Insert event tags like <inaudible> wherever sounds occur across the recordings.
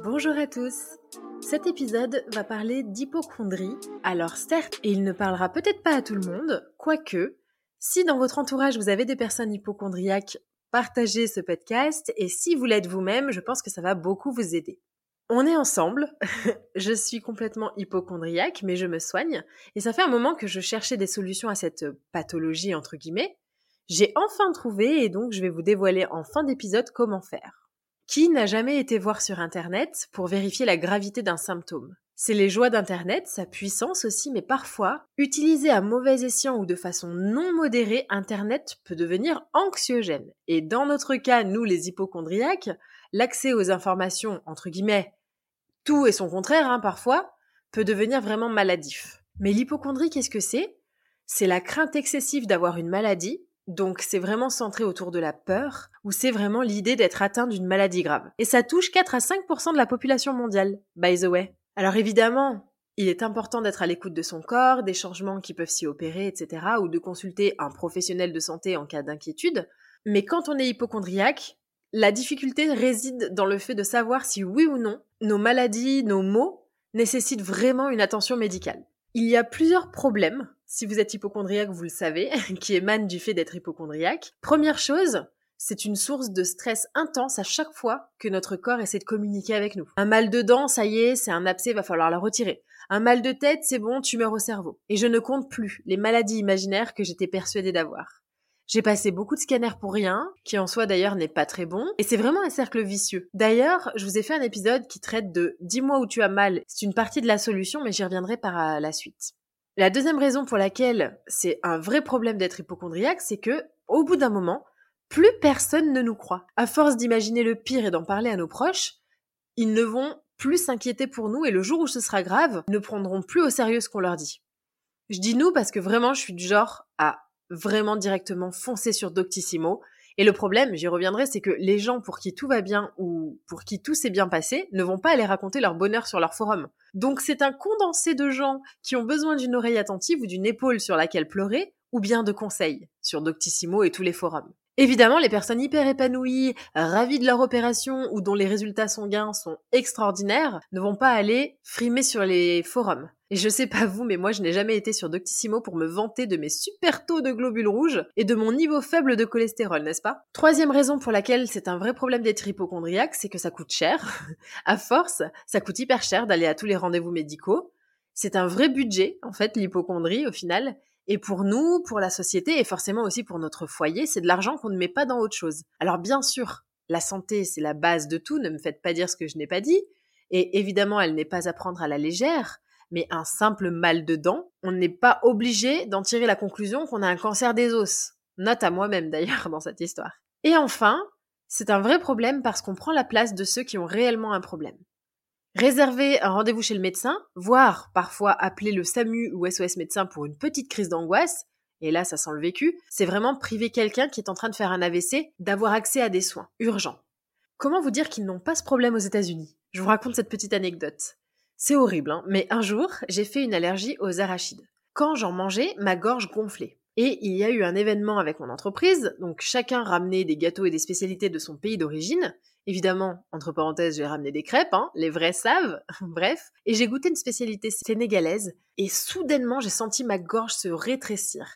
Bonjour à tous Cet épisode va parler d'hypochondrie. Alors certes, il ne parlera peut-être pas à tout le monde, quoique, si dans votre entourage vous avez des personnes hypochondriaques, partagez ce podcast et si vous l'êtes vous-même, je pense que ça va beaucoup vous aider. On est ensemble, <laughs> je suis complètement hypochondriaque, mais je me soigne, et ça fait un moment que je cherchais des solutions à cette pathologie, entre guillemets. J'ai enfin trouvé, et donc je vais vous dévoiler en fin d'épisode comment faire. Qui n'a jamais été voir sur Internet pour vérifier la gravité d'un symptôme? C'est les joies d'Internet, sa puissance aussi, mais parfois, utilisé à mauvais escient ou de façon non modérée, Internet peut devenir anxiogène. Et dans notre cas, nous les hypochondriaques, l'accès aux informations, entre guillemets, tout et son contraire, hein, parfois, peut devenir vraiment maladif. Mais l'hypochondrie, qu'est-ce que c'est? C'est la crainte excessive d'avoir une maladie, donc c'est vraiment centré autour de la peur, ou c'est vraiment l'idée d'être atteint d'une maladie grave. Et ça touche 4 à 5% de la population mondiale, by the way. Alors évidemment, il est important d'être à l'écoute de son corps, des changements qui peuvent s'y opérer, etc., ou de consulter un professionnel de santé en cas d'inquiétude. Mais quand on est hypochondriaque, la difficulté réside dans le fait de savoir si oui ou non nos maladies, nos maux nécessitent vraiment une attention médicale. Il y a plusieurs problèmes, si vous êtes hypochondriaque, vous le savez, <laughs> qui émanent du fait d'être hypochondriaque. Première chose, c'est une source de stress intense à chaque fois que notre corps essaie de communiquer avec nous. Un mal de dents, ça y est, c'est un abcès, va falloir la retirer. Un mal de tête, c'est bon, tumeur au cerveau. Et je ne compte plus les maladies imaginaires que j'étais persuadée d'avoir. J'ai passé beaucoup de scanners pour rien, qui en soi d'ailleurs n'est pas très bon, et c'est vraiment un cercle vicieux. D'ailleurs, je vous ai fait un épisode qui traite de Dis-moi où tu as mal. C'est une partie de la solution, mais j'y reviendrai par la suite. La deuxième raison pour laquelle c'est un vrai problème d'être hypochondriaque, c'est que, au bout d'un moment, plus personne ne nous croit. À force d'imaginer le pire et d'en parler à nos proches, ils ne vont plus s'inquiéter pour nous et le jour où ce sera grave, ne prendront plus au sérieux ce qu'on leur dit. Je dis nous parce que vraiment je suis du genre à vraiment directement foncer sur Doctissimo. Et le problème, j'y reviendrai, c'est que les gens pour qui tout va bien ou pour qui tout s'est bien passé ne vont pas aller raconter leur bonheur sur leur forum. Donc c'est un condensé de gens qui ont besoin d'une oreille attentive ou d'une épaule sur laquelle pleurer, ou bien de conseils sur Doctissimo et tous les forums. Évidemment, les personnes hyper épanouies, ravies de leur opération ou dont les résultats sanguins sont extraordinaires ne vont pas aller frimer sur les forums. Et je sais pas vous, mais moi je n'ai jamais été sur Doctissimo pour me vanter de mes super taux de globules rouges et de mon niveau faible de cholestérol, n'est-ce pas? Troisième raison pour laquelle c'est un vrai problème d'être hypochondriaque, c'est que ça coûte cher. <laughs> à force, ça coûte hyper cher d'aller à tous les rendez-vous médicaux. C'est un vrai budget, en fait, l'hypochondrie au final. Et pour nous, pour la société et forcément aussi pour notre foyer, c'est de l'argent qu'on ne met pas dans autre chose. Alors bien sûr, la santé, c'est la base de tout, ne me faites pas dire ce que je n'ai pas dit. Et évidemment, elle n'est pas à prendre à la légère mais un simple mal de dents, on n'est pas obligé d'en tirer la conclusion qu'on a un cancer des os. Note à moi-même d'ailleurs <laughs> dans cette histoire. Et enfin, c'est un vrai problème parce qu'on prend la place de ceux qui ont réellement un problème. Réserver un rendez-vous chez le médecin, voire parfois appeler le SAMU ou SOS médecin pour une petite crise d'angoisse, et là ça sent le vécu, c'est vraiment priver quelqu'un qui est en train de faire un AVC d'avoir accès à des soins urgents. Comment vous dire qu'ils n'ont pas ce problème aux États-Unis? Je vous raconte cette petite anecdote. C'est horrible, hein, mais un jour, j'ai fait une allergie aux arachides. Quand j'en mangeais, ma gorge gonflait. Et il y a eu un événement avec mon entreprise, donc chacun ramenait des gâteaux et des spécialités de son pays d'origine. Évidemment, entre parenthèses, j'ai ramené des crêpes, hein, les vrais savent, <laughs> bref. Et j'ai goûté une spécialité sénégalaise, et soudainement j'ai senti ma gorge se rétrécir.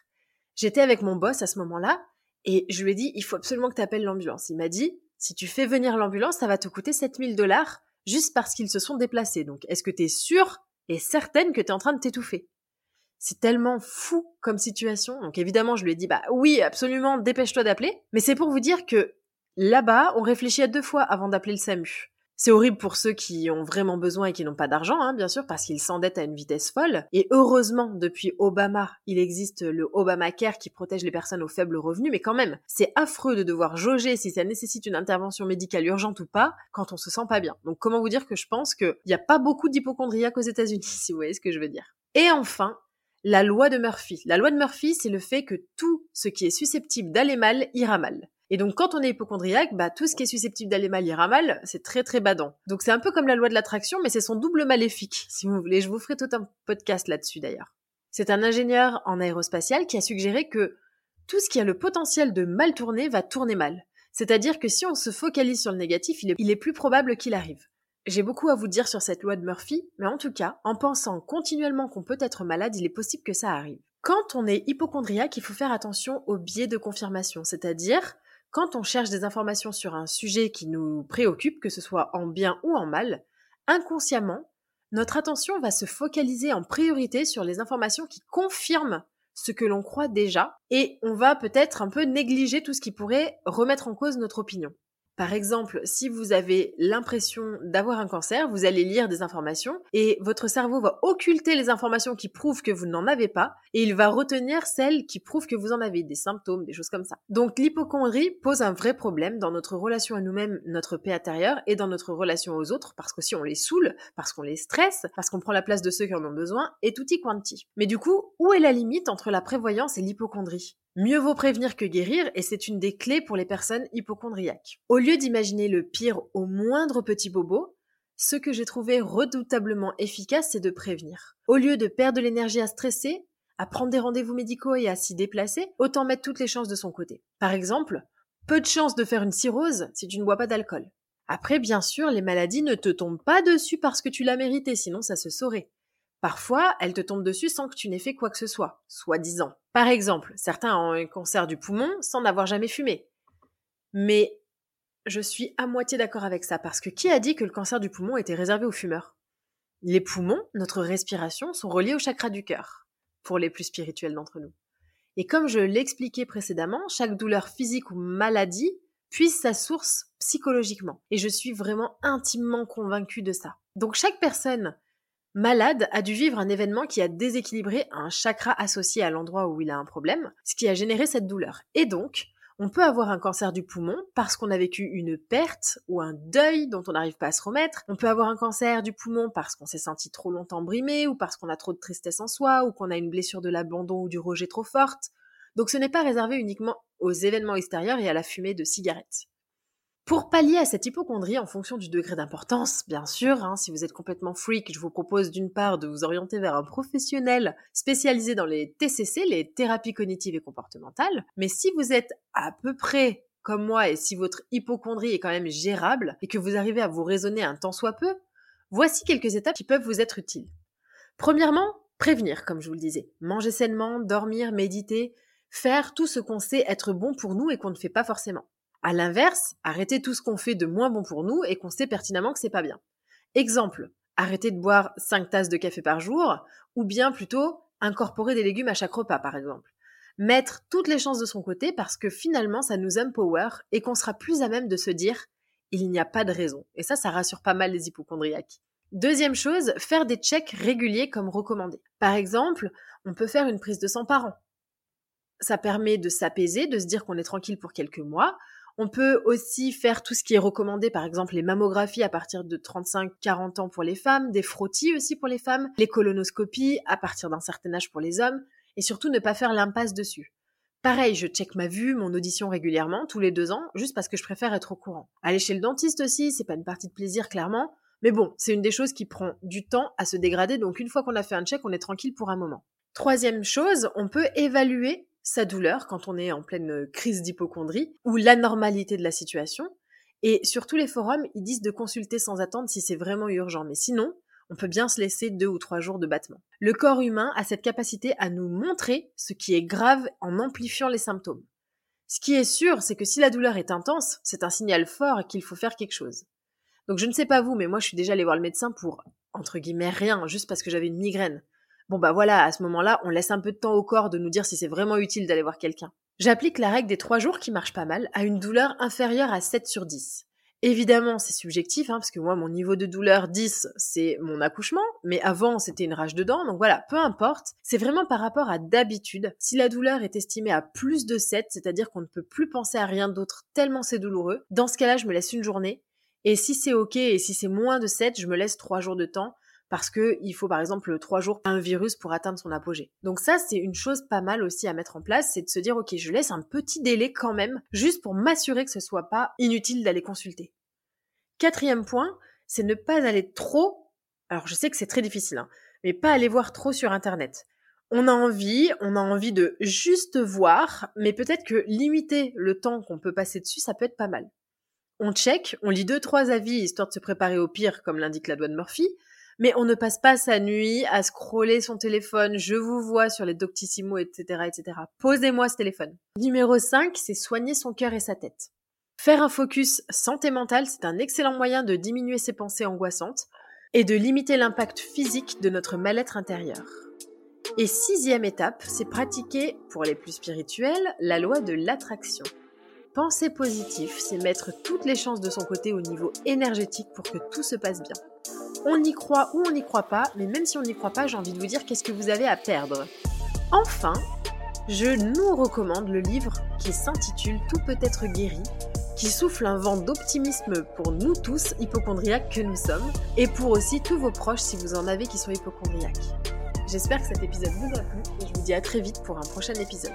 J'étais avec mon boss à ce moment-là, et je lui ai dit, il faut absolument que tu appelles l'ambulance. Il m'a dit, si tu fais venir l'ambulance, ça va te coûter 7000 dollars, juste parce qu'ils se sont déplacés. Donc, est-ce que tu es sûre et certaine que tu es en train de t'étouffer? C'est tellement fou comme situation. Donc évidemment, je lui ai dit, bah oui, absolument, dépêche-toi d'appeler. Mais c'est pour vous dire que là-bas, on réfléchit à deux fois avant d'appeler le SAMU. C'est horrible pour ceux qui ont vraiment besoin et qui n'ont pas d'argent, hein, bien sûr, parce qu'ils s'endettent à une vitesse folle. Et heureusement, depuis Obama, il existe le Obamacare qui protège les personnes aux faibles revenus, mais quand même, c'est affreux de devoir jauger si ça nécessite une intervention médicale urgente ou pas quand on se sent pas bien. Donc comment vous dire que je pense qu'il n'y a pas beaucoup d'hypochondriaques aux États-Unis, <laughs> si vous voyez ce que je veux dire. Et enfin, la loi de Murphy. La loi de Murphy, c'est le fait que tout ce qui est susceptible d'aller mal ira mal. Et donc quand on est hypochondriaque, bah tout ce qui est susceptible d'aller mal ira mal, c'est très très badant. Donc c'est un peu comme la loi de l'attraction, mais c'est son double maléfique, si vous voulez. Je vous ferai tout un podcast là-dessus d'ailleurs. C'est un ingénieur en aérospatial qui a suggéré que tout ce qui a le potentiel de mal tourner va tourner mal. C'est-à-dire que si on se focalise sur le négatif, il est plus probable qu'il arrive. J'ai beaucoup à vous dire sur cette loi de Murphy, mais en tout cas, en pensant continuellement qu'on peut être malade, il est possible que ça arrive. Quand on est hypochondriaque, il faut faire attention au biais de confirmation, c'est-à-dire quand on cherche des informations sur un sujet qui nous préoccupe, que ce soit en bien ou en mal, inconsciemment, notre attention va se focaliser en priorité sur les informations qui confirment ce que l'on croit déjà, et on va peut-être un peu négliger tout ce qui pourrait remettre en cause notre opinion. Par exemple, si vous avez l'impression d'avoir un cancer, vous allez lire des informations et votre cerveau va occulter les informations qui prouvent que vous n'en avez pas et il va retenir celles qui prouvent que vous en avez, des symptômes, des choses comme ça. Donc l'hypochondrie pose un vrai problème dans notre relation à nous-mêmes, notre paix intérieure et dans notre relation aux autres parce que si on les saoule, parce qu'on les stresse, parce qu'on prend la place de ceux qui en ont besoin et tutti quanti. Mais du coup, où est la limite entre la prévoyance et l'hypochondrie? Mieux vaut prévenir que guérir, et c'est une des clés pour les personnes hypochondriaques. Au lieu d'imaginer le pire au moindre petit bobo, ce que j'ai trouvé redoutablement efficace, c'est de prévenir. Au lieu de perdre l'énergie à stresser, à prendre des rendez-vous médicaux et à s'y déplacer, autant mettre toutes les chances de son côté. Par exemple, peu de chances de faire une cirrhose si tu ne bois pas d'alcool. Après, bien sûr, les maladies ne te tombent pas dessus parce que tu l'as mérité, sinon ça se saurait. Parfois, elles te tombent dessus sans que tu n'aies fait quoi que ce soit, soi-disant. Par exemple, certains ont un cancer du poumon sans n'avoir jamais fumé. Mais je suis à moitié d'accord avec ça, parce que qui a dit que le cancer du poumon était réservé aux fumeurs? Les poumons, notre respiration, sont reliés au chakra du cœur, pour les plus spirituels d'entre nous. Et comme je l'expliquais précédemment, chaque douleur physique ou maladie puise sa source psychologiquement. Et je suis vraiment intimement convaincue de ça. Donc chaque personne malade a dû vivre un événement qui a déséquilibré un chakra associé à l'endroit où il a un problème, ce qui a généré cette douleur. Et donc, on peut avoir un cancer du poumon parce qu'on a vécu une perte ou un deuil dont on n'arrive pas à se remettre. On peut avoir un cancer du poumon parce qu'on s'est senti trop longtemps brimé ou parce qu'on a trop de tristesse en soi ou qu'on a une blessure de l'abandon ou du rejet trop forte. Donc ce n'est pas réservé uniquement aux événements extérieurs et à la fumée de cigarettes. Pour pallier à cette hypochondrie en fonction du degré d'importance, bien sûr, hein, si vous êtes complètement freak, je vous propose d'une part de vous orienter vers un professionnel spécialisé dans les TCC, les thérapies cognitives et comportementales, mais si vous êtes à peu près comme moi et si votre hypochondrie est quand même gérable et que vous arrivez à vous raisonner un tant soit peu, voici quelques étapes qui peuvent vous être utiles. Premièrement, prévenir, comme je vous le disais. Manger sainement, dormir, méditer, faire tout ce qu'on sait être bon pour nous et qu'on ne fait pas forcément. À l'inverse, arrêter tout ce qu'on fait de moins bon pour nous et qu'on sait pertinemment que c'est pas bien. Exemple, arrêter de boire 5 tasses de café par jour, ou bien plutôt incorporer des légumes à chaque repas, par exemple. Mettre toutes les chances de son côté parce que finalement ça nous empower et qu'on sera plus à même de se dire il n'y a pas de raison. Et ça, ça rassure pas mal les hypochondriaques. Deuxième chose, faire des checks réguliers comme recommandé. Par exemple, on peut faire une prise de sang par an. ça permet de s'apaiser, de se dire qu'on est tranquille pour quelques mois. On peut aussi faire tout ce qui est recommandé, par exemple les mammographies à partir de 35-40 ans pour les femmes, des frottis aussi pour les femmes, les colonoscopies à partir d'un certain âge pour les hommes, et surtout ne pas faire l'impasse dessus. Pareil, je check ma vue, mon audition régulièrement, tous les deux ans, juste parce que je préfère être au courant. Aller chez le dentiste aussi, c'est pas une partie de plaisir clairement, mais bon, c'est une des choses qui prend du temps à se dégrader, donc une fois qu'on a fait un check, on est tranquille pour un moment. Troisième chose, on peut évaluer sa douleur quand on est en pleine crise d'hypochondrie ou l'anormalité de la situation. Et sur tous les forums, ils disent de consulter sans attendre si c'est vraiment urgent. Mais sinon, on peut bien se laisser deux ou trois jours de battement. Le corps humain a cette capacité à nous montrer ce qui est grave en amplifiant les symptômes. Ce qui est sûr, c'est que si la douleur est intense, c'est un signal fort qu'il faut faire quelque chose. Donc je ne sais pas vous, mais moi je suis déjà allée voir le médecin pour, entre guillemets, rien, juste parce que j'avais une migraine. Bon bah voilà, à ce moment-là, on laisse un peu de temps au corps de nous dire si c'est vraiment utile d'aller voir quelqu'un. J'applique la règle des trois jours qui marche pas mal à une douleur inférieure à 7 sur 10. Évidemment, c'est subjectif, hein, parce que moi, mon niveau de douleur 10, c'est mon accouchement, mais avant, c'était une rage de dents, donc voilà, peu importe. C'est vraiment par rapport à d'habitude. Si la douleur est estimée à plus de 7, c'est-à-dire qu'on ne peut plus penser à rien d'autre tellement c'est douloureux, dans ce cas-là, je me laisse une journée. Et si c'est ok, et si c'est moins de 7, je me laisse 3 jours de temps, parce que il faut par exemple trois jours un virus pour atteindre son apogée. Donc ça, c'est une chose pas mal aussi à mettre en place, c'est de se dire ok, je laisse un petit délai quand même, juste pour m'assurer que ce soit pas inutile d'aller consulter. Quatrième point, c'est ne pas aller trop. Alors je sais que c'est très difficile, hein, mais pas aller voir trop sur internet. On a envie, on a envie de juste voir, mais peut-être que limiter le temps qu'on peut passer dessus, ça peut être pas mal. On check, on lit deux trois avis histoire de se préparer au pire, comme l'indique la loi de Murphy, mais on ne passe pas sa nuit à scroller son téléphone, je vous vois sur les Doctissimo, etc., etc. Posez-moi ce téléphone. Numéro 5, c'est soigner son cœur et sa tête. Faire un focus santé mentale, c'est un excellent moyen de diminuer ses pensées angoissantes et de limiter l'impact physique de notre mal-être intérieur. Et sixième étape, c'est pratiquer, pour les plus spirituels, la loi de l'attraction. Penser positif, c'est mettre toutes les chances de son côté au niveau énergétique pour que tout se passe bien. On y croit ou on n'y croit pas, mais même si on n'y croit pas, j'ai envie de vous dire qu'est-ce que vous avez à perdre. Enfin, je nous recommande le livre qui s'intitule Tout peut être guéri, qui souffle un vent d'optimisme pour nous tous, hypochondriaques que nous sommes, et pour aussi tous vos proches si vous en avez qui sont hypochondriaques. J'espère que cet épisode vous a plu et je vous dis à très vite pour un prochain épisode.